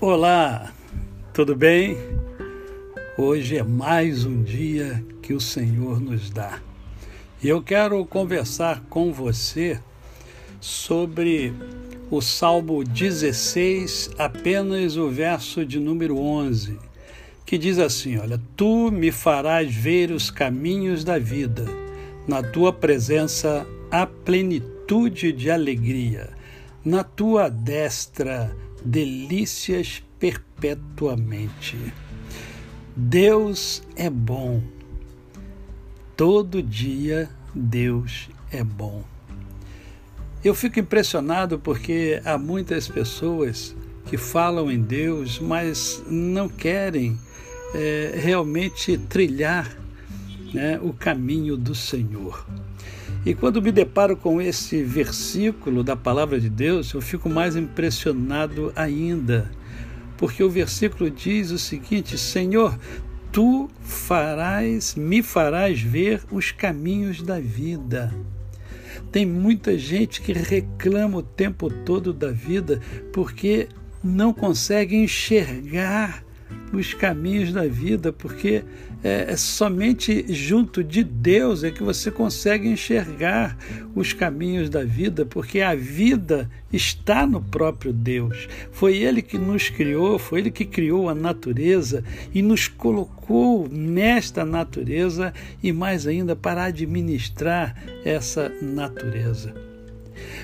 Olá, tudo bem? Hoje é mais um dia que o Senhor nos dá. E eu quero conversar com você sobre o Salmo 16, apenas o verso de número 11, que diz assim: Olha, tu me farás ver os caminhos da vida, na tua presença há plenitude de alegria, na tua destra delícias perpetuamente. Deus é bom. Todo dia Deus é bom. Eu fico impressionado porque há muitas pessoas que falam em Deus, mas não querem é, realmente trilhar né, o caminho do Senhor. E quando me deparo com esse versículo da palavra de Deus, eu fico mais impressionado ainda, porque o versículo diz o seguinte: Senhor, tu farás, me farás ver os caminhos da vida. Tem muita gente que reclama o tempo todo da vida porque não consegue enxergar os caminhos da vida, porque é, é, somente junto de Deus é que você consegue enxergar os caminhos da vida, porque a vida está no próprio Deus. Foi Ele que nos criou, foi Ele que criou a natureza e nos colocou nesta natureza e mais ainda para administrar essa natureza.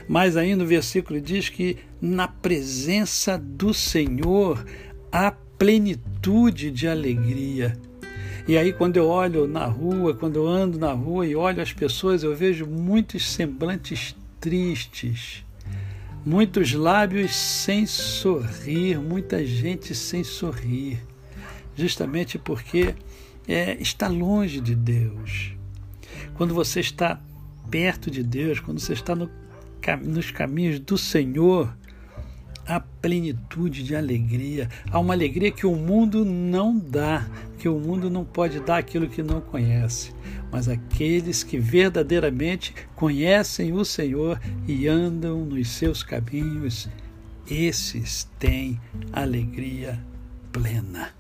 Mais ainda o versículo diz que na presença do Senhor há plenitude de alegria. E aí, quando eu olho na rua, quando eu ando na rua e olho as pessoas, eu vejo muitos semblantes tristes, muitos lábios sem sorrir, muita gente sem sorrir, justamente porque é, está longe de Deus. Quando você está perto de Deus, quando você está no, nos caminhos do Senhor, a plenitude de alegria, há uma alegria que o mundo não dá, que o mundo não pode dar aquilo que não conhece. Mas aqueles que verdadeiramente conhecem o Senhor e andam nos seus caminhos, esses têm alegria plena.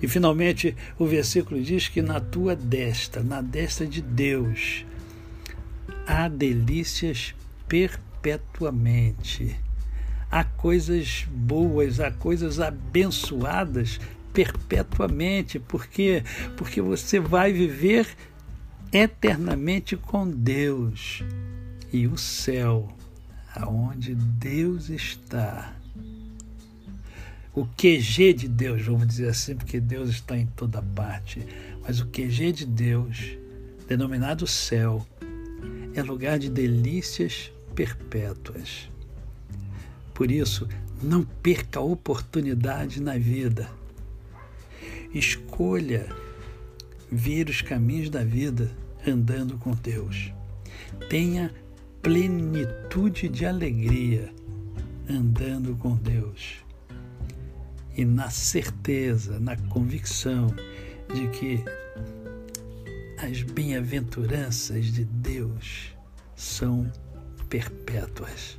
E finalmente o versículo diz que na tua destra, na destra de Deus, há delícias perpetuamente há coisas boas, há coisas abençoadas perpetuamente, porque porque você vai viver eternamente com Deus. E o céu, aonde Deus está, o QG de Deus, vamos dizer assim, porque Deus está em toda parte, mas o QG de Deus, denominado céu, é lugar de delícias perpétuas. Por isso, não perca a oportunidade na vida. Escolha ver os caminhos da vida andando com Deus. Tenha plenitude de alegria andando com Deus. E na certeza, na convicção de que as bem-aventuranças de Deus são perpétuas.